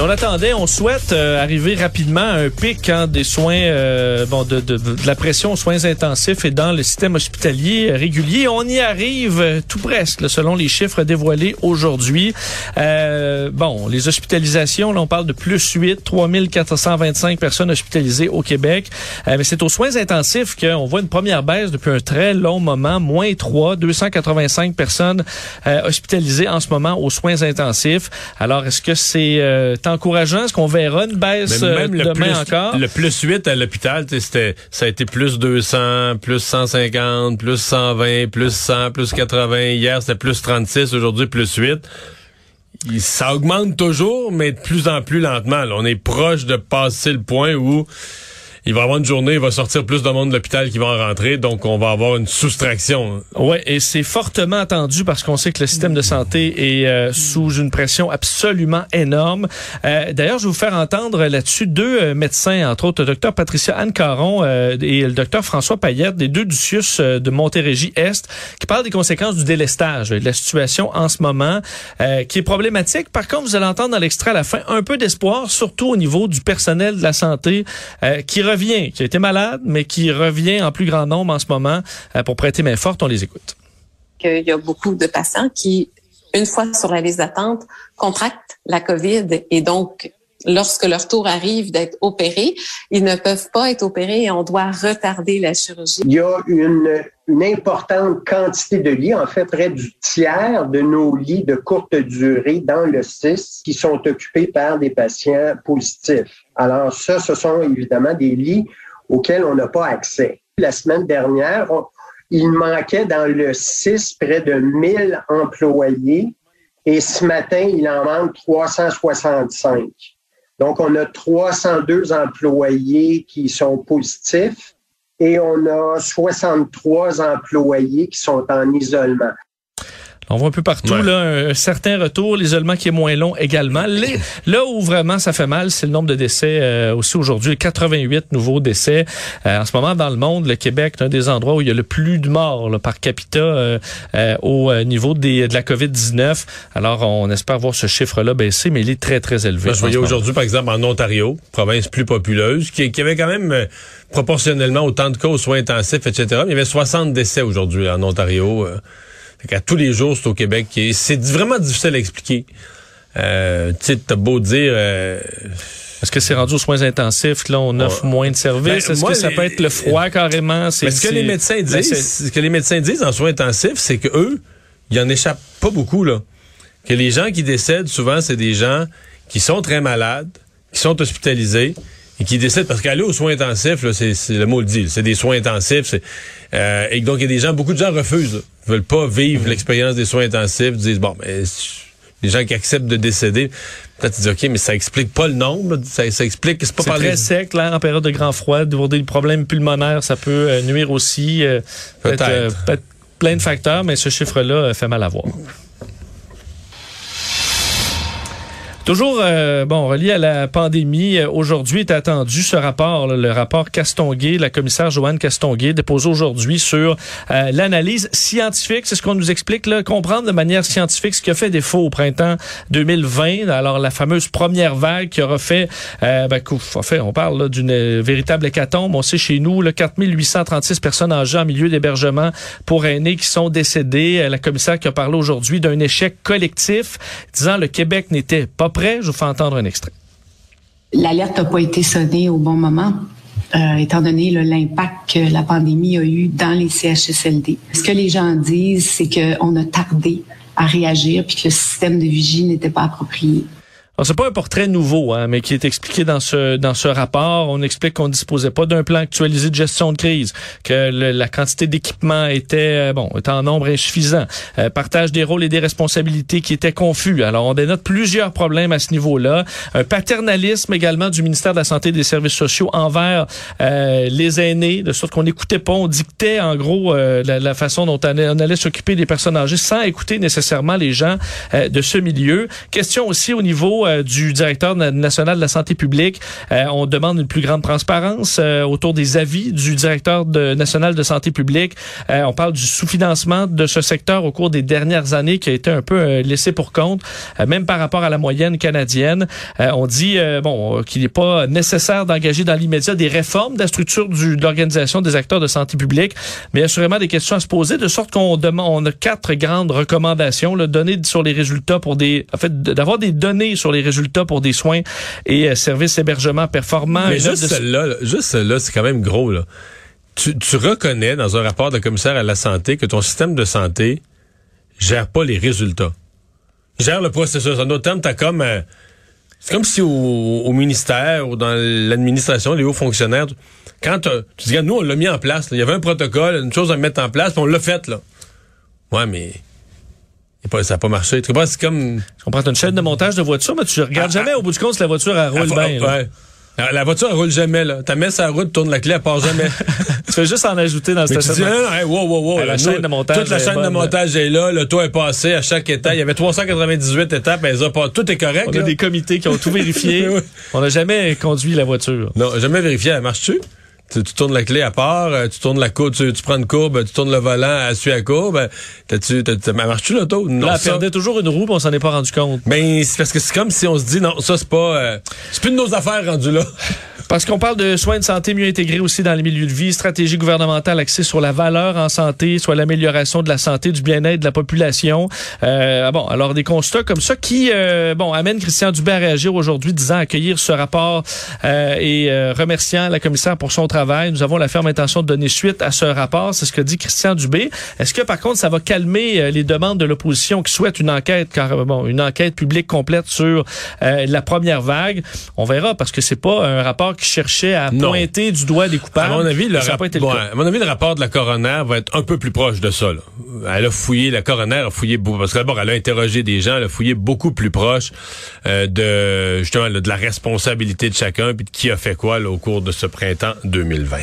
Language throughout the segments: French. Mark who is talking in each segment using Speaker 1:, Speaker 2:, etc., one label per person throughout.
Speaker 1: On attendait, on souhaite euh, arriver rapidement à un pic hein, des soins, euh, bon, de, la pression aux soins intensifs et dans le système hospitalier régulier. On y arrive euh, tout presque, selon les chiffres dévoilés aujourd'hui. bon, les hospitalisations, là, on parle de plus 8, 3425 personnes hospitalisées au Québec. mais c'est aux soins intensifs qu'on voit une première baisse depuis un très long moment, moins 3, 285 personnes hospitalisées en ce moment aux soins intensifs. Alors, est-ce que c'est encourageant. Est-ce qu'on verra une baisse euh, demain encore?
Speaker 2: Le plus 8 à l'hôpital, c'était, ça a été plus 200, plus 150, plus 120, plus 100, plus 80. Hier, c'était plus 36. Aujourd'hui, plus 8. Ça augmente toujours, mais de plus en plus lentement. On est proche de passer le point où il va avoir une journée, il va sortir plus de monde de l'hôpital qui va en rentrer, donc on va avoir une soustraction.
Speaker 1: Oui, et c'est fortement attendu parce qu'on sait que le système de santé est euh, sous une pression absolument énorme. Euh, D'ailleurs, je vais vous faire entendre là-dessus deux euh, médecins, entre autres le docteur Patricia Anne Caron euh, et le docteur François Payette, des deux du CIUS de Montérégie-Est, qui parlent des conséquences du délestage, de la situation en ce moment, qui est problématique. Par contre, vous allez entendre dans l'extrait à la fin un peu d'espoir, surtout au niveau du personnel de la santé qui revient, qui a été malade, mais qui revient en plus grand nombre en ce moment euh, pour prêter main forte. On les écoute.
Speaker 3: Il y a beaucoup de patients qui, une fois sur la liste d'attente, contractent la COVID et donc lorsque leur tour arrive d'être opérés, ils ne peuvent pas être opérés et on doit retarder la chirurgie.
Speaker 4: Il y a une, une importante quantité de lits, en fait près du tiers de nos lits de courte durée dans le CIS qui sont occupés par des patients positifs. Alors ça, ce sont évidemment des lits auxquels on n'a pas accès. La semaine dernière, il manquait dans le 6 près de 1000 employés et ce matin, il en manque 365. Donc, on a 302 employés qui sont positifs et on a 63 employés qui sont en isolement.
Speaker 1: On voit un peu partout là, un certain retour, l'isolement qui est moins long également. là où vraiment ça fait mal, c'est le nombre de décès euh, aussi aujourd'hui. 88 nouveaux décès. Euh, en ce moment, dans le monde, le Québec est un des endroits où il y a le plus de morts par capita euh, au niveau des, de la COVID-19. Alors, on espère voir ce chiffre-là baisser, mais il est très, très élevé.
Speaker 2: je voyais aujourd'hui, par exemple, en Ontario, province plus populeuse, qui, qui avait quand même proportionnellement autant de cas aux soins intensifs, etc. Mais il y avait 60 décès aujourd'hui en Ontario. À tous les jours, c'est au Québec. C'est vraiment difficile à expliquer. Euh, tu t'as beau dire... Euh,
Speaker 1: est-ce que c'est rendu aux soins intensifs? Là, on offre moins de services? Ben, Est-ce que ça peut être le froid carrément?
Speaker 2: C'est, ce que les médecins ben, disent, ce que les médecins disent en soins intensifs, c'est que eux, il en échappe pas beaucoup, là. Que les gens qui décèdent, souvent, c'est des gens qui sont très malades, qui sont hospitalisés, et qui décident, parce qu'aller aux soins intensifs, c'est le mot le dit, c'est des soins intensifs. Euh, et donc, il y a des gens, beaucoup de gens refusent, ne veulent pas vivre l'expérience des soins intensifs, disent, bon, mais les gens qui acceptent de décéder, peut-être disent, OK, mais ça explique pas le nombre, ça, ça explique, c'est pas
Speaker 1: par très sec, là, en période de grand froid, des problèmes pulmonaires, ça peut euh, nuire aussi. Euh, peut-être. Peut plein de facteurs, mais ce chiffre-là fait mal à voir. Toujours, euh, bon, relié à la pandémie, euh, aujourd'hui est attendu ce rapport, le rapport Castonguay, la commissaire Joanne Castonguay, déposé aujourd'hui sur euh, l'analyse scientifique. C'est ce qu'on nous explique, là, comprendre de manière scientifique ce qui a fait défaut au printemps 2020. Alors, la fameuse première vague qui aura fait, euh, ben, en fait, on parle d'une véritable hécatombe. On sait chez nous, le 4836 personnes âgées en milieu d'hébergement pour aînés qui sont décédées. La commissaire qui a parlé aujourd'hui d'un échec collectif, disant le Québec n'était pas prêt. Je vous fais entendre un extrait.
Speaker 5: L'alerte n'a pas été sonnée au bon moment. Euh, étant donné l'impact que la pandémie a eu dans les CHSLD. Ce que les gens disent, c'est qu'on a tardé à réagir puis que le système de vigie n'était pas approprié.
Speaker 1: Alors, c'est pas un portrait nouveau, hein, mais qui est expliqué dans ce dans ce rapport. On explique qu'on disposait pas d'un plan actualisé de gestion de crise, que la quantité d'équipements était euh, bon, était en nombre insuffisant, euh, partage des rôles et des responsabilités qui étaient confus. Alors, on dénote plusieurs problèmes à ce niveau-là. Un paternalisme également du ministère de la Santé et des Services sociaux envers euh, les aînés, de sorte qu'on n'écoutait pas, on dictait en gros la, façon dont on allait, allait s'occuper des personnes âgées sans écouter nécessairement les gens de ce milieu. Question aussi au niveau euh, du directeur national de la santé publique. Euh, on demande une plus grande transparence euh, autour des avis du directeur national de santé publique. on parle du sous-financement de ce secteur au cours des dernières années qui a été un peu laissé pour compte, même par rapport à la moyenne canadienne. on dit bon qu'il n'est pas nécessaire d'engager dans l'immédiat des réformes de la structure du, de l'organisation des acteurs de santé publique, mais assurément des questions à se poser, de sorte qu'on demande, on a quatre grandes recommandations, le donner sur les résultats pour des, en fait, d'avoir des données sur les résultats pour des soins et euh, services hébergement performants.
Speaker 2: Mais juste celle-là, juste celle-là, c'est quand même gros, là. Tu, tu reconnais dans un rapport de commissaire à la santé que ton système de santé gère pas les résultats. Gère le processus. En d'autres termes, t'as comme... Euh, c'est comme si au, ministère ou dans l'administration, les hauts fonctionnaires, quand tu dis, nous, on l'a mis en place. Il y avait un protocole, une chose à mettre en place, puis on l'a fait, là. Ouais, mais ça n'a pas marché. Tu comprends? C'est comme.
Speaker 1: Tu comprends? une chaîne de montage de voiture, mais tu regardes ah, jamais ah. au bout du compte si la voiture, elle roule bien.
Speaker 2: Ouais. La voiture, elle roule jamais, là. Ta mets sa route, tourne la clé, elle part jamais.
Speaker 1: tu fais juste en ajouter dans le
Speaker 2: stationnement. Tu dis, wow, wow, wow, la chaîne de montage. Toute la chaîne de montage est là, le toit est passé à chaque étape. Il y avait 398 étapes, elles ont pas, tout est correct.
Speaker 1: On a des comités qui ont tout vérifié. On n'a jamais conduit la voiture.
Speaker 2: Non, jamais vérifié. Elle marche-tu? Tu, tournes la clé à part, euh, tu tournes la courbe, tu, prends une courbe, tu tournes le volant, elle suit la courbe. T'as-tu, marche-tu l'auto?
Speaker 1: Non, elle perdait toujours une roue, on s'en est pas rendu compte.
Speaker 2: Ben, c'est parce que c'est comme si on se dit, non, ça c'est pas, euh, c'est plus de nos affaires rendues là.
Speaker 1: Parce qu'on parle de soins de santé mieux intégrés aussi dans les milieux de vie, stratégie gouvernementale axée sur la valeur en santé, soit l'amélioration de la santé, du bien-être de la population. Euh, bon, alors des constats comme ça qui, euh, bon, amènent Christian Dubé à réagir aujourd'hui, disant accueillir ce rapport euh, et euh, remerciant la commissaire pour son travail. Nous avons la ferme intention de donner suite à ce rapport. C'est ce que dit Christian Dubé. Est-ce que par contre ça va calmer euh, les demandes de l'opposition qui souhaite une enquête, car bon, une enquête publique complète sur la première vague? On verra parce que c'est pas un rapport qui cherchait à pointer du doigt des coupables.
Speaker 2: À mon avis, le, à mon avis, le rapport de la coroner va être un peu plus proche de ça. Là. Elle a fouillé, la coroner a fouillé beaucoup, parce que d'abord, elle a interrogé des gens, elle a fouillé beaucoup plus proche euh, de justement de la responsabilité de chacun puis de qui a fait quoi au cours de ce printemps 2020.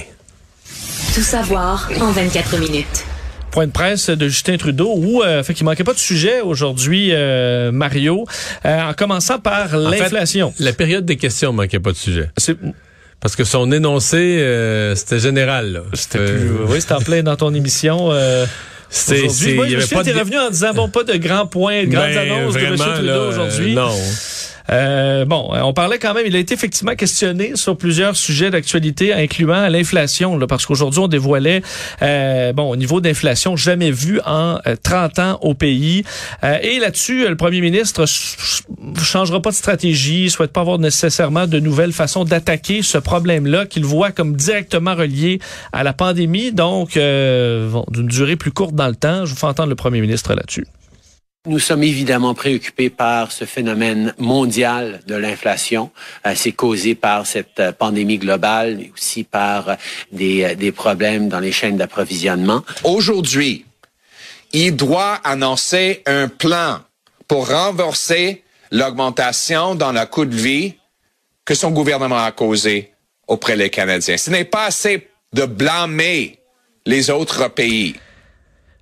Speaker 6: Tout savoir en 24 minutes
Speaker 1: point de presse de Justin Trudeau où euh, fait qu'il manquait pas de sujet aujourd'hui euh, Mario euh, en commençant par l'inflation.
Speaker 2: La période des questions manquait pas de sujet. Parce que son énoncé c'était général.
Speaker 1: C'était oui, c'était en plein dans ton émission c'est c'est il y avait pas de... revenu en disant bon pas de grands points, de grandes ben, annonces de M. Trudeau aujourd'hui.
Speaker 2: non.
Speaker 1: Euh, bon, on parlait quand même, il a été effectivement questionné sur plusieurs sujets d'actualité, incluant l'inflation, parce qu'aujourd'hui, on dévoilait, euh, bon, au niveau d'inflation jamais vu en 30 euh, ans au pays. Euh, et là-dessus, le premier ministre changera pas de stratégie, souhaite pas avoir nécessairement de nouvelles façons d'attaquer ce problème-là qu'il voit comme directement relié à la pandémie, donc bon, d'une durée plus courte dans le temps. Je vous fais entendre le premier ministre là-dessus.
Speaker 7: Nous sommes évidemment préoccupés par ce phénomène mondial de l'inflation. Euh, c'est causé par cette euh, pandémie globale, mais aussi par euh, des, des problèmes dans les chaînes d'approvisionnement.
Speaker 8: Aujourd'hui, il doit annoncer un plan pour renverser l'augmentation dans le coût de vie que son gouvernement a causé auprès des Canadiens. Ce n'est pas assez de blâmer les autres pays.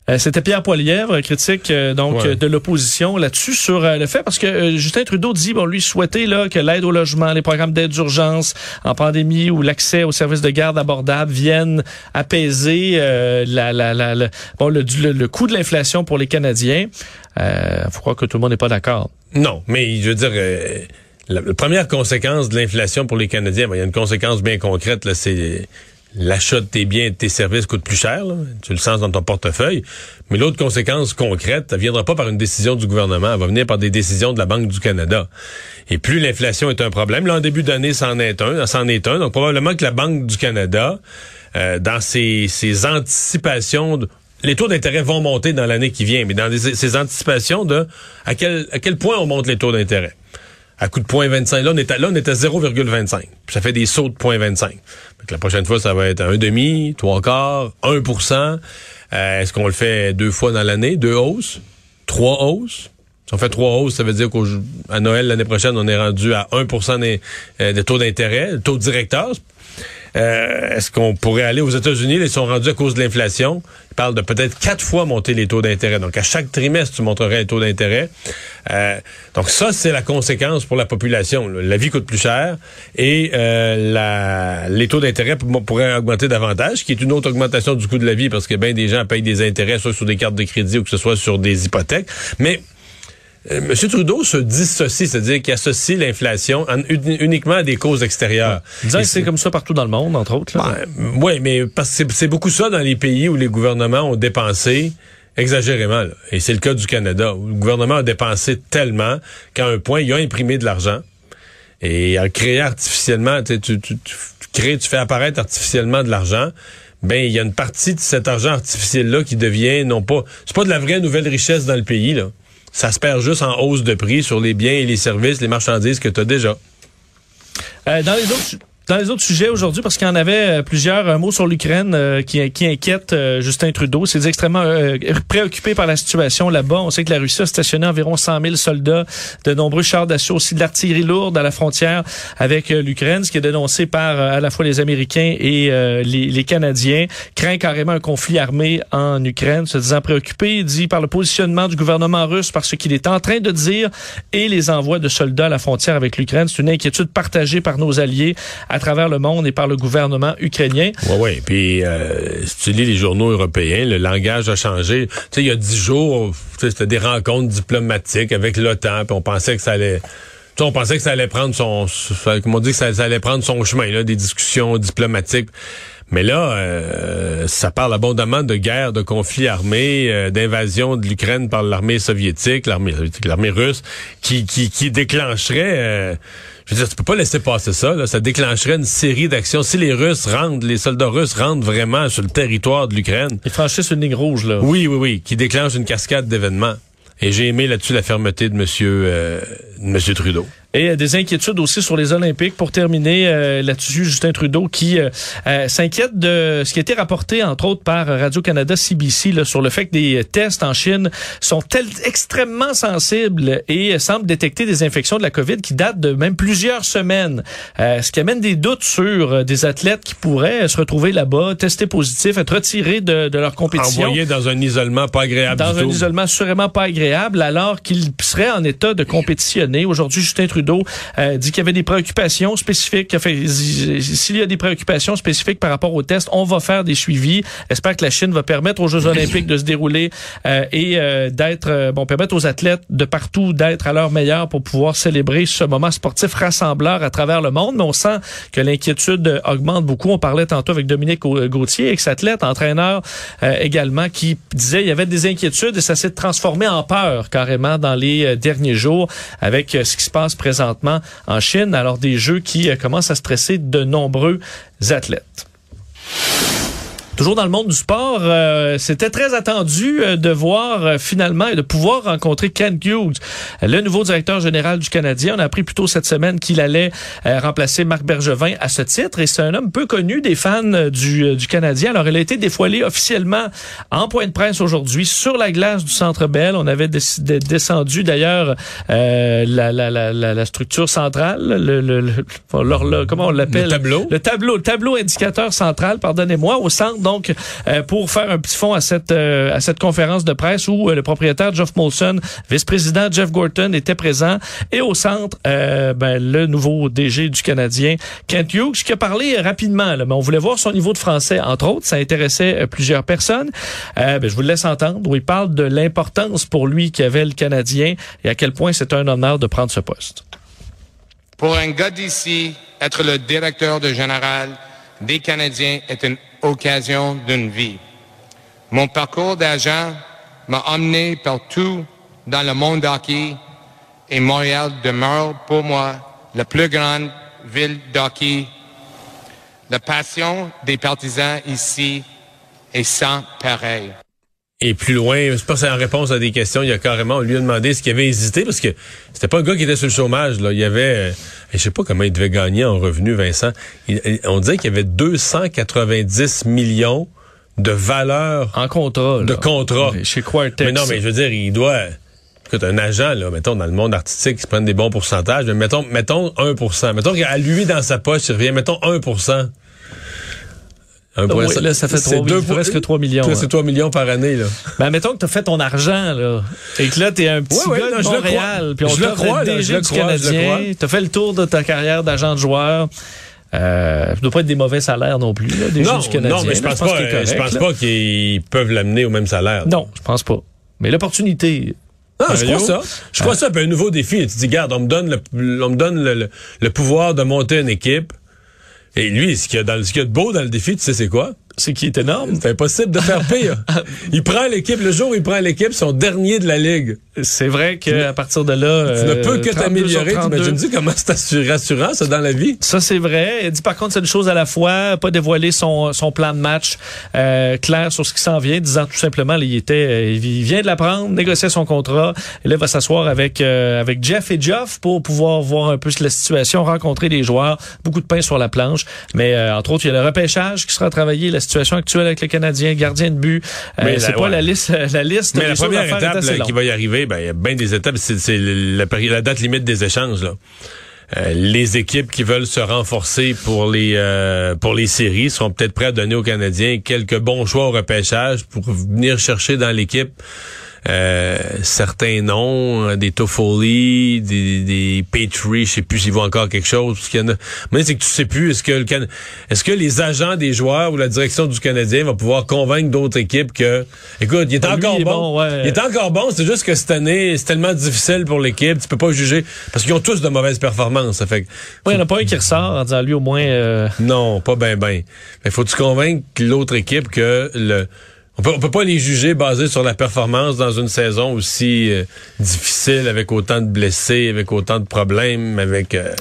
Speaker 1: Euh, c'était Pierre Poilièvre, critique euh, donc de l'opposition là-dessus sur euh, le fait parce que Justin Trudeau dit bon lui souhaitait là que l'aide au logement, les programmes d'aide d'urgence en pandémie ou l'accès aux services de garde abordables viennent apaiser la, la, la, bon le, le, coût de l'inflation pour les Canadiens. Il faut croire que tout le monde n'est pas d'accord.
Speaker 2: Non, mais je veux dire la, première conséquence de l'inflation pour les Canadiens, il y a une conséquence bien concrète là, c'est l'achat de tes biens et de tes services coûte plus cher, tu le sens dans ton portefeuille. Mais l'autre conséquence concrète, elle viendra pas par une décision du gouvernement, elle va venir par des décisions de la Banque du Canada. Et plus l'inflation est un problème, là en début d'année, c'en est un, c'en est un. Donc probablement que la Banque du Canada, euh, dans ses, ses anticipations les taux d'intérêt vont monter dans l'année qui vient, mais dans ses anticipations de à quel, à quel point on monte les taux d'intérêt? À coup de 0.25. Là, on est à, là, on est à 0,25. Ça fait des sauts de 0.25. La prochaine fois, ça va être un demi, trois quarts, 1% euh, Est-ce qu'on le fait deux fois dans l'année? Deux hausses? Trois hausses? Si on fait trois hausses, ça veut dire qu'à Noël l'année prochaine, on est rendu à 1 des, euh, des taux d'intérêt, taux directeur. Euh, est-ce qu'on pourrait aller aux États-Unis? Ils sont rendus à cause de l'inflation. Ils parlent de peut-être quatre fois monter les taux d'intérêt. Donc, à chaque trimestre, tu monterais les taux d'intérêt. Euh, donc, ça, c'est la conséquence pour la population. La vie coûte plus cher et euh, les taux d'intérêt pourraient augmenter davantage, qui est une autre augmentation du coût de la vie parce que bien des gens payent des intérêts, soit sur des cartes de crédit ou que ce soit sur des hypothèques. Mais M. Trudeau se dissocie, c'est-à-dire qu'il associe l'inflation uniquement à des causes extérieures.
Speaker 1: Ouais. c'est comme ça partout dans le monde, entre autres.
Speaker 2: Ben, oui, mais parce que c'est beaucoup ça dans les pays où les gouvernements ont dépensé exagérément. Et c'est le cas du Canada, où le gouvernement a dépensé tellement qu'à un point, il a imprimé de l'argent et a créé artificiellement, tu, tu, tu, crées, tu fais apparaître artificiellement de l'argent ben il y a une partie de cet argent artificiel là qui devient non pas c'est pas de la vraie nouvelle richesse dans le pays là ça se perd juste en hausse de prix sur les biens et les services, les marchandises que tu as déjà.
Speaker 1: Euh, dans les autres dans les autres sujets aujourd'hui, parce qu'il y en avait euh, plusieurs, un mot sur l'Ukraine euh, qui, qui inquiète euh, Justin Trudeau. C'est extrêmement préoccupé par la situation là-bas. On sait que la Russie a stationné environ 100 000 soldats, de nombreux chars d'assaut, aussi de l'artillerie lourde à la frontière avec l'Ukraine, ce qui est dénoncé par à la fois les Américains et les, les, Canadiens. Craint carrément un conflit armé en Ukraine, se disant préoccupé, dit par le positionnement du gouvernement russe, par ce qu'il est en train de dire, et les envois de soldats à la frontière avec l'Ukraine. C'est une inquiétude partagée par nos alliés travers le monde et par le gouvernement ukrainien.
Speaker 2: Oui, oui. Puis, euh, si tu lis les journaux européens, le langage a changé. Tu sais, il y a dix jours, c'était des rencontres diplomatiques avec l'OTAN, puis on pensait que ça allait... on pensait que ça allait prendre son, comme on dit que ça, allait prendre son chemin, là, des discussions diplomatiques. Mais là, euh, ça parle abondamment de guerre, de conflit armé, euh, d'invasion de l'Ukraine par l'armée soviétique, l'armée l'armée russe, qui, qui, qui déclencherait je veux dire, tu peux pas laisser passer ça. Là. Ça déclencherait une série d'actions. Si les Russes rentrent, les soldats russes rentrent vraiment sur le territoire de l'Ukraine.
Speaker 1: Ils franchissent une ligne rouge, là.
Speaker 2: Oui, oui, oui, qui déclenche une cascade d'événements. Et j'ai aimé là-dessus la fermeté de Monsieur, euh, de Monsieur Trudeau.
Speaker 1: Et euh, des inquiétudes aussi sur les Olympiques. Pour terminer euh, là-dessus, Justin Trudeau qui euh, s'inquiète de ce qui a été rapporté, entre autres, par Radio-Canada CBC là, sur le fait que des tests en Chine sont extrêmement sensibles et semblent détecter des infections de la COVID qui datent de même plusieurs semaines. ce qui amène des doutes sur des athlètes qui pourraient se retrouver là-bas, testés positifs, être retirés de, de leur compétition.
Speaker 2: Envoyés dans un isolement pas agréable.
Speaker 1: Dans un isolement sûrement pas agréable, alors qu'ils seraient en état de compétitionner. Aujourd'hui, Justin Trudeau Trudeau euh, dit qu'il y avait des préoccupations spécifiques. S'il y a des préoccupations spécifiques par rapport au test, on va faire des suivis. J'espère que la Chine va permettre aux Jeux olympiques de se dérouler euh, et euh, d'être, bon, permettre aux athlètes de partout d'être à leur meilleur pour pouvoir célébrer ce moment sportif rassembleur à travers le monde. Mais on sent que l'inquiétude augmente beaucoup. On parlait tantôt avec Dominique Gauthier, ex-athlète, entraîneur également, qui disait il y avait des inquiétudes et ça s'est transformé en peur carrément dans les derniers jours avec ce qui se passe présentement présentement en Chine, alors des jeux qui euh, commencent à stresser de nombreux athlètes. Toujours dans le monde du sport, euh, c'était très attendu euh, de voir euh, finalement et de pouvoir rencontrer Ken Hughes, le nouveau directeur général du Canadien. On a appris plus tôt cette semaine qu'il allait remplacer Marc Bergevin à ce titre et c'est un homme peu connu des fans du, du Canadien. Alors, il a été dévoilé officiellement en point de presse aujourd'hui sur la glace du Centre Bell. On avait descendu d'ailleurs la, la, la, la, structure centrale, le, le, le comment on l'appelle? Le
Speaker 2: tableau.
Speaker 1: Le tableau, le tableau indicateur central, pardonnez-moi, au centre donc euh, pour faire un petit fond à cette euh, à cette conférence de presse où euh, le propriétaire Jeff Molson, vice-président Jeff Gorton était présent et au centre ben, le nouveau DG du Canadien Kent Hughes qui a parlé rapidement là, mais on voulait voir son niveau de français entre autres, ça intéressait plusieurs personnes. Ben, je vous laisse entendre où il parle de l'importance pour lui qu'avait le Canadien et à quel point c'est un honneur de prendre ce poste.
Speaker 9: Pour un gars d'ici, être le directeur de général des Canadiens est une occasion d'une vie. Mon parcours d'agent m'a emmené partout dans le monde hockey et Montréal demeure pour moi la plus grande ville d'hockey. La passion des partisans ici est sans pareil.
Speaker 2: Et plus loin, je pense en réponse à des questions, il y a carrément, on lui a demandé ce qu'il avait hésité, parce que c'était pas un gars qui était sur le chômage, là. Il y avait, euh, je sais pas comment il devait gagner en revenu, Vincent. on disait qu'il y avait 290 millions de valeur.
Speaker 1: En contrat,
Speaker 2: De contrat.
Speaker 1: Chez Quartex.
Speaker 2: Mais non, mais je veux dire, il doit, écoute, un agent, là, mettons, dans le monde artistique, qui se prennent des bons pourcentages, mais mettons, mettons 1% Mettons qu'à lui, dans sa poche, il revient, mettons 1
Speaker 1: oui, là, ça fait 3, deux, presque 3 millions.
Speaker 2: C'est 3 millions par année. Là.
Speaker 1: Ben, mettons que tu as fait ton argent, là, et que là, tu es un petit ouais, gars de Montréal, puis on
Speaker 2: je le crois, là, je le
Speaker 1: crois, Canadien, tu as fait le tour de ta carrière d'agent de joueur. Euh, ça ne doit pas être des mauvais salaires non plus, là, des
Speaker 2: non,
Speaker 1: du Canadien.
Speaker 2: Non, mais je pense, pas, je pense pas qu'ils peuvent l'amener au même salaire.
Speaker 1: Non, je pense pas. Mais l'opportunité,
Speaker 2: non, je crois ça. Je crois ça, un nouveau défi. Tu dis, garde, on me donne le, on me donne le, le pouvoir de monter une équipe. Et lui, ce qu'il y a, dans, ce qu'il y a de beau dans le défi, tu sais, c'est quoi?
Speaker 1: C'est qui est énorme.
Speaker 2: C'est impossible de faire pire. il prend l'équipe, le jour où il prend l'équipe, son dernier de la Ligue.
Speaker 1: C'est vrai qu'à partir de là.
Speaker 2: Tu ne peux que euh, t'améliorer. T'imagines-tu comment c'est rassurant, ça, dans la vie?
Speaker 1: Ça, c'est vrai. Il dit par contre, c'est une chose à la fois, pas dévoiler son, son plan de match euh, clair sur ce qui s'en vient, disant tout simplement, il était, euh, il vient de l'apprendre, négocier son contrat, et là, il va s'asseoir avec, avec Jeff et Geoff pour pouvoir voir un peu la situation, rencontrer des joueurs, beaucoup de pain sur la planche. Mais entre autres, il y a le repêchage qui sera travaillé, la situation actuelle avec le Canadien, gardien de but. mais c'est pas la liste, la liste.
Speaker 2: Mais la première étape qui va y arriver, ben, il y a bien des étapes. C'est la, la, date limite des échanges. Là. Euh, les équipes qui veulent se renforcer pour les euh, pour les séries seront peut-être prêtes à donner aux Canadiens quelques bons choix au repêchage pour venir chercher dans l'équipe euh, certains noms, euh, des Toffoli, des, des Petrie, je sais plus s'ils vont encore quelque chose. Parce qu'il y en a... Mais c'est que tu sais plus, est-ce que le Can... est-ce que les agents des joueurs ou la direction du Canadien va pouvoir convaincre d'autres équipes que, écoute, il est ah, encore bon, il est encore bon. C'est juste que cette année, c'est tellement difficile pour l'équipe, tu peux pas juger parce qu'ils ont tous de mauvaises performances. Ça fait.
Speaker 1: il n'y en a pas un qui ressort en disant lui au moins. Euh,
Speaker 2: non, pas ben ben. Mais faut tu convaincre l'autre équipe que le on peut, pas les juger basés sur la performance dans une saison aussi euh, difficile, avec autant de blessés, avec autant de problèmes, avec... Euh,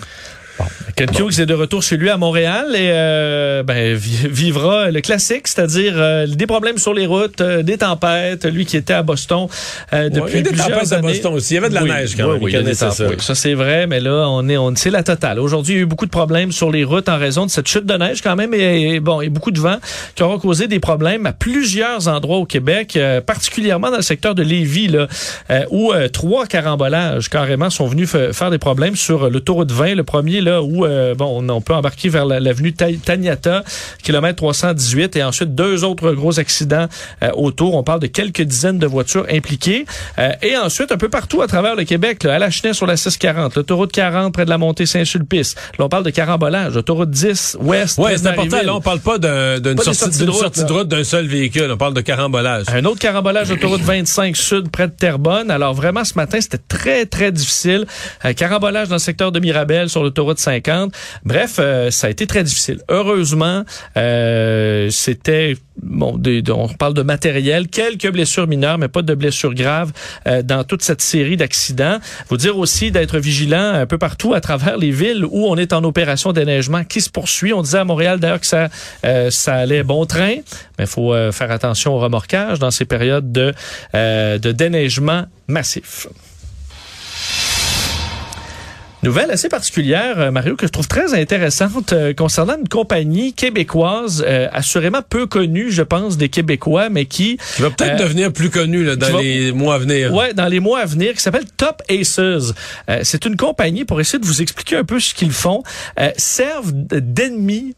Speaker 1: Ken Hughes est de retour chez lui à Montréal et euh, ben, vivra le classique, c'est-à-dire euh, des problèmes sur les routes, euh, des tempêtes. Lui qui était à Boston depuis ouais, des tempêtes à
Speaker 2: Boston aussi. Il y avait de la neige quand même.
Speaker 1: Oui, il ça, ça c'est vrai, mais là on est, on c'est la totale. Aujourd'hui, il y a eu beaucoup de problèmes sur les routes en raison de cette chute de neige quand même et, bon, et beaucoup de vent qui aura causé des problèmes à plusieurs endroits au Québec, particulièrement dans le secteur de Lévis là, où trois carambolages carrément sont venus faire des problèmes sur l'autoroute 20. Le premier là où euh, bon, on, peut embarquer vers l'avenue Taniata, kilomètre 318, et ensuite deux autres gros accidents euh, autour. On parle de quelques dizaines de voitures impliquées. Euh, et ensuite, un peu partout à travers le Québec, à la Cheney sur la 640, l'autoroute 40 près de la montée Saint-Sulpice. Là, on parle de carambolage. Autoroute 10 ouest.
Speaker 2: Oui, c'est important. Là, on parle pas d'une sortie, de sortie de route d'un seul véhicule. On parle de carambolage.
Speaker 1: Un autre carambolage, autoroute 25 sud près de Terrebonne. Alors vraiment, ce matin, c'était très, très difficile. carambolage dans le secteur de Mirabel sur l'autoroute 50. Bref, euh, ça a été très difficile. Heureusement, euh, c'était bon, on parle de matériel, quelques blessures mineures, mais pas de blessures graves euh, dans toute cette série d'accidents. Vous dire aussi d'être vigilant un peu partout à travers les villes où on est en opération déneigement qui se poursuit. On disait à Montréal d'ailleurs que ça, ça allait bon train, mais il faut faire attention au remorquage dans ces périodes de, de déneigement massif. Nouvelle assez particulière, euh, Mario, que je trouve très intéressante euh, concernant une compagnie québécoise, euh, assurément peu connue, je pense, des Québécois, mais qui...
Speaker 2: Qui va peut-être devenir plus connue là, dans les mois à venir.
Speaker 1: Ouais, dans les mois à venir, qui s'appelle Top Aces. C'est une compagnie, pour essayer de vous expliquer un peu ce qu'ils font, servent d'ennemis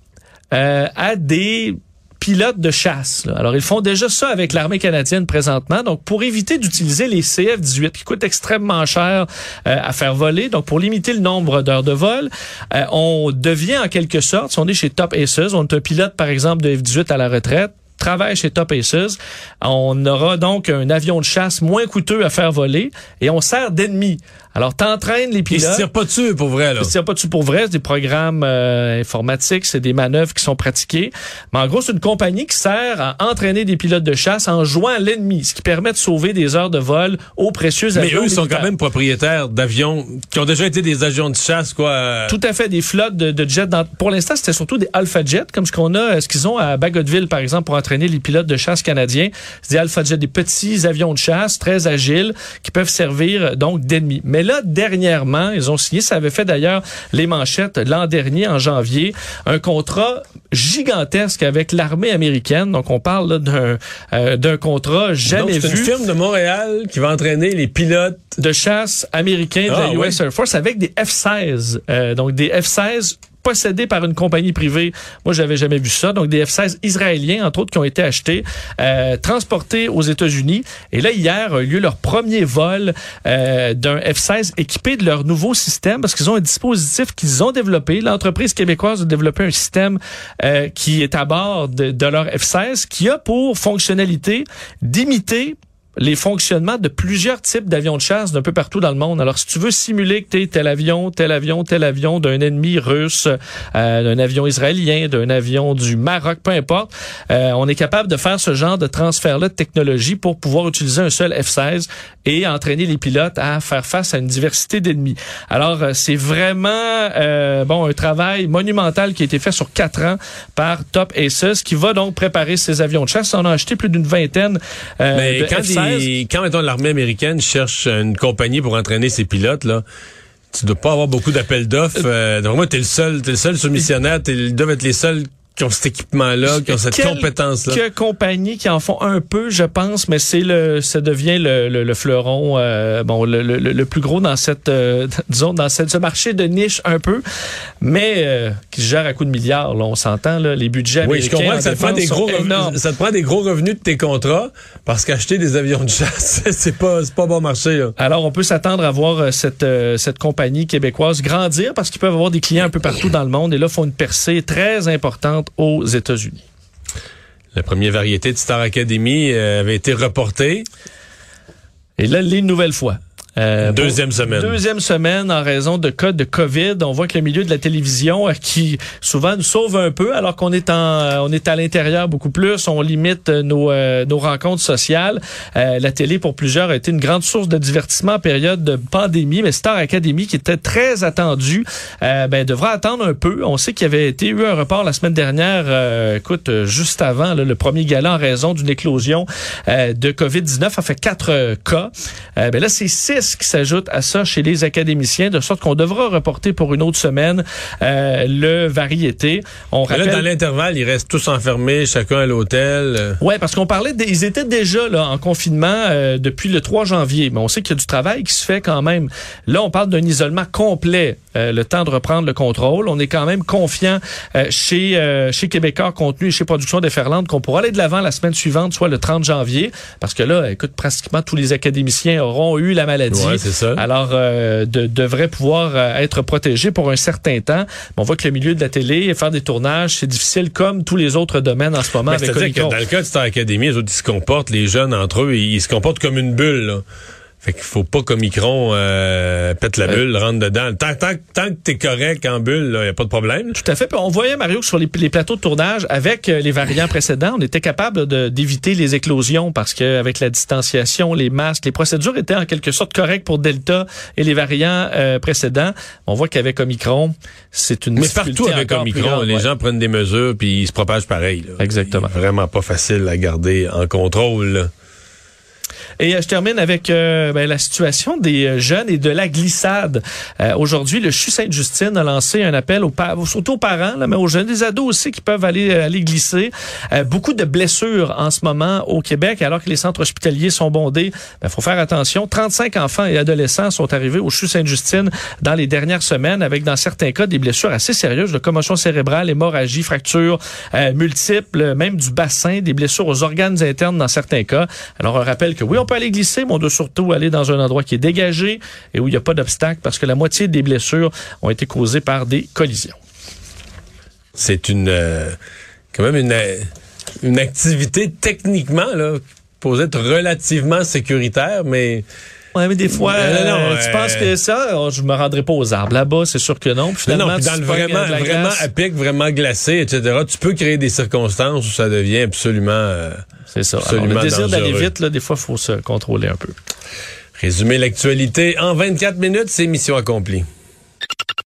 Speaker 1: à des pilotes de chasse. Alors, ils font déjà ça avec l'armée canadienne présentement. Donc, pour éviter d'utiliser les CF-18 qui coûtent extrêmement cher euh, à faire voler, donc pour limiter le nombre d'heures de vol, euh, on devient en quelque sorte, si on est chez Top Aces, on est un pilote, par exemple, de F-18 à la retraite, travaille chez Top Aces. On aura donc un avion de chasse moins coûteux à faire voler et on sert d'ennemi. Alors, t'entraînes les pilotes.
Speaker 2: Ils se tirent pas dessus pour vrai, là.
Speaker 1: Ils se tirent pas dessus pour vrai. C'est des programmes euh, informatiques, c'est des manœuvres qui sont pratiquées. Mais en gros, c'est une compagnie qui sert à entraîner des pilotes de chasse en jouant à l'ennemi, ce qui permet de sauver des heures de vol aux précieux
Speaker 2: avions.
Speaker 1: Mais eux,
Speaker 2: ils sont quand même propriétaires d'avions qui ont déjà été des avions de chasse, quoi.
Speaker 1: Tout à fait, des flottes de, de jets. Dans, pour l'instant, c'était surtout des Alpha Jets, comme ce qu'on a, ce qu'ils ont à Bagotville, par exemple, pour entraîner entraîner les pilotes de chasse canadiens. C'est des Alpha Jet, des petits avions de chasse très agiles qui peuvent servir donc d'ennemis. Mais là, dernièrement, ils ont signé, ça avait fait d'ailleurs les manchettes l'an dernier, en janvier, un contrat gigantesque avec l'armée américaine. Donc, on parle d'un euh, d'un contrat jamais
Speaker 2: Donc, c'est
Speaker 1: vu.
Speaker 2: une firme de Montréal qui va entraîner les pilotes.
Speaker 1: de chasse américain de
Speaker 2: Ah,
Speaker 1: la US. Air Force avec des F-16. Euh, donc des F-16 possédés par une compagnie privée. Moi, j'avais jamais vu ça. Donc, des F-16 israéliens, entre autres, qui ont été achetés, euh, transportés aux États-Unis. Et là, hier a eu lieu leur premier vol euh, d'un F-16 équipé de leur nouveau système parce qu'ils ont un dispositif qu'ils ont développé. L'entreprise québécoise a développé un système euh, qui est à bord de, de leur F-16 qui a pour fonctionnalité d'imiter les fonctionnements de plusieurs types d'avions de chasse d'un peu partout dans le monde. Alors, si tu veux simuler que tu es tel avion, tel avion, tel avion d'un ennemi russe, euh, d'un avion israélien, d'un avion du Maroc, peu importe, euh, on est capable de faire ce genre de transfert-là de technologie pour pouvoir utiliser un seul F-16 et entraîner les pilotes à faire face à une diversité d'ennemis. Alors, euh, c'est vraiment euh, bon un travail monumental qui a été fait sur quatre ans par Top Aces, qui va donc préparer ces avions de chasse. On a acheté plus d'une vingtaine euh, de
Speaker 2: quand,
Speaker 1: F-16.
Speaker 2: Quand mettons, l'armée américaine cherche une compagnie pour entraîner ses pilotes, là, tu dois pas avoir beaucoup d'appels d'offres. Euh, moi, t'es le seul, t'es le seul soumissionnaire. T'es, ils doivent être les seuls qui ont cet équipement-là, qui ont cette
Speaker 1: Quelques
Speaker 2: compétence-là.
Speaker 1: compagnies qui en font un peu, je pense, mais c'est le, ça devient le, le, le fleuron, euh, bon, le, le, le plus gros dans cette, euh, disons, dans cette, ce marché de niche un peu, mais euh, qui se gère à coups de milliards. Là, on s'entend là, les budgets
Speaker 2: Oui, je comprends
Speaker 1: en
Speaker 2: que ça te, prend des gros revenus, ça te prend des gros revenus de tes contrats parce qu'acheter des avions de chasse, c'est pas, c'est pas bon marché. Là.
Speaker 1: Alors, on peut s'attendre à voir euh, cette, euh, cette compagnie québécoise grandir parce qu'ils peuvent avoir des clients un peu partout dans le monde et là, font une percée très importante aux États-Unis.
Speaker 2: La première variété de Star Academy euh, avait été reportée.
Speaker 1: Et là, les nouvelles fois. Euh,
Speaker 2: Deuxième semaine.
Speaker 1: Deuxième semaine en raison de cas de COVID. On voit que le milieu de la télévision, euh, qui souvent nous sauve un peu, alors qu'on est en, euh, on est à l'intérieur beaucoup plus, on limite euh, nos, nos rencontres sociales. La télé, pour plusieurs, a été une grande source de divertissement en période de pandémie, mais Star Academy, qui était très attendu, ben, devra attendre un peu. On sait qu'il y avait été eu un report la semaine dernière, euh, écoute, juste avant là, le premier gala en raison d'une éclosion de COVID-19, a fait quatre cas. Ben là, c'est six qui s'ajoutent à ça chez les académiciens, de sorte qu'on devra reporter pour une autre semaine euh, le variété. On
Speaker 2: Mais là,
Speaker 1: rappelle...
Speaker 2: dans l'intervalle, ils restent tous enfermés, chacun à l'hôtel. euh.
Speaker 1: Ouais, parce qu'on parlait, de- ils étaient déjà là en confinement euh, depuis le 3 janvier, mais on sait qu'il y a du travail qui se fait quand même. Là, on parle d'un isolement complet, euh, le temps de reprendre le contrôle. On est quand même confiant euh, chez euh, chez Québécois Contenu et chez Production Déferlante qu'on pourra aller de l'avant la semaine suivante, soit le 30 janvier, parce que là, écoute, pratiquement tous les académiciens auront eu la maladie.
Speaker 2: Ouais, c'est ça.
Speaker 1: Alors, euh, de, devraient pouvoir être protégés pour un certain temps. On voit que le milieu de la télé, faire des tournages, c'est difficile comme tous les autres domaines en ce moment
Speaker 2: Mais C'est-à-dire que dans le cas de Star Academy, les autres, ils se comportent, les jeunes entre eux, ils, ils se comportent comme une bulle. Là. Fait qu'il faut pas qu'Omicron euh, pète la bulle, rentre dedans. Tant, tant, tant que t'es correct en bulle, il n'y a pas de problème.
Speaker 1: Tout à fait. Puis on voyait, Mario, que sur les, les plateaux de tournage, avec euh, les variants précédents, on était capable d'éviter les éclosions parce qu'avec la distanciation, les masques, les procédures étaient en quelque sorte correctes pour Delta et les variants euh, précédents. On voit qu'avec Omicron, c'est une
Speaker 2: Mais partout avec Omicron,
Speaker 1: grande,
Speaker 2: les
Speaker 1: ouais.
Speaker 2: gens prennent des mesures puis ils se propagent pareil. là.
Speaker 1: Exactement.
Speaker 2: Vraiment pas facile à garder en contrôle. là.
Speaker 1: Et euh, je termine avec euh, ben, la situation des euh, jeunes et de la glissade. Euh, Aujourd'hui, le CHU Sainte-Justine a lancé un appel aux surtout aux parents, là, mais aux jeunes, des ados aussi qui peuvent aller, euh, aller glisser. Euh, beaucoup de blessures en ce moment au Québec, alors que les centres hospitaliers sont bondés. Il faut faire attention. 35 enfants et adolescents sont arrivés au CHU Sainte-Justine dans les dernières semaines, avec dans certains cas des blessures assez sérieuses de commotion cérébrale, hémorragie, fractures multiples, même du bassin, des blessures aux organes internes dans certains cas. Alors, on rappelle que oui, on peut aller glisser, mais on doit surtout aller dans un endroit qui est dégagé et où il n'y a pas d'obstacle parce que la moitié des blessures ont été causées par des collisions.
Speaker 2: C'est une euh, quand même une, euh, une activité techniquement là, posée être relativement sécuritaire, mais
Speaker 1: Ouais, mais des fois,
Speaker 2: Non, non,
Speaker 1: euh,
Speaker 2: euh,
Speaker 1: tu penses que ça, oh, je me rendrai pas aux arbres. Là-bas, c'est sûr que non. Puis
Speaker 2: Non,
Speaker 1: finalement,
Speaker 2: non, puis
Speaker 1: tu
Speaker 2: dans le vraiment, vraiment à pic, vraiment glacé, etc., tu peux créer des circonstances où ça devient absolument... euh,
Speaker 1: C'est ça. Alors,
Speaker 2: absolument
Speaker 1: le désir d'aller vite, là, des fois, il faut se contrôler un peu.
Speaker 2: Résumer l'actualité en 24 minutes, c'est mission accomplie.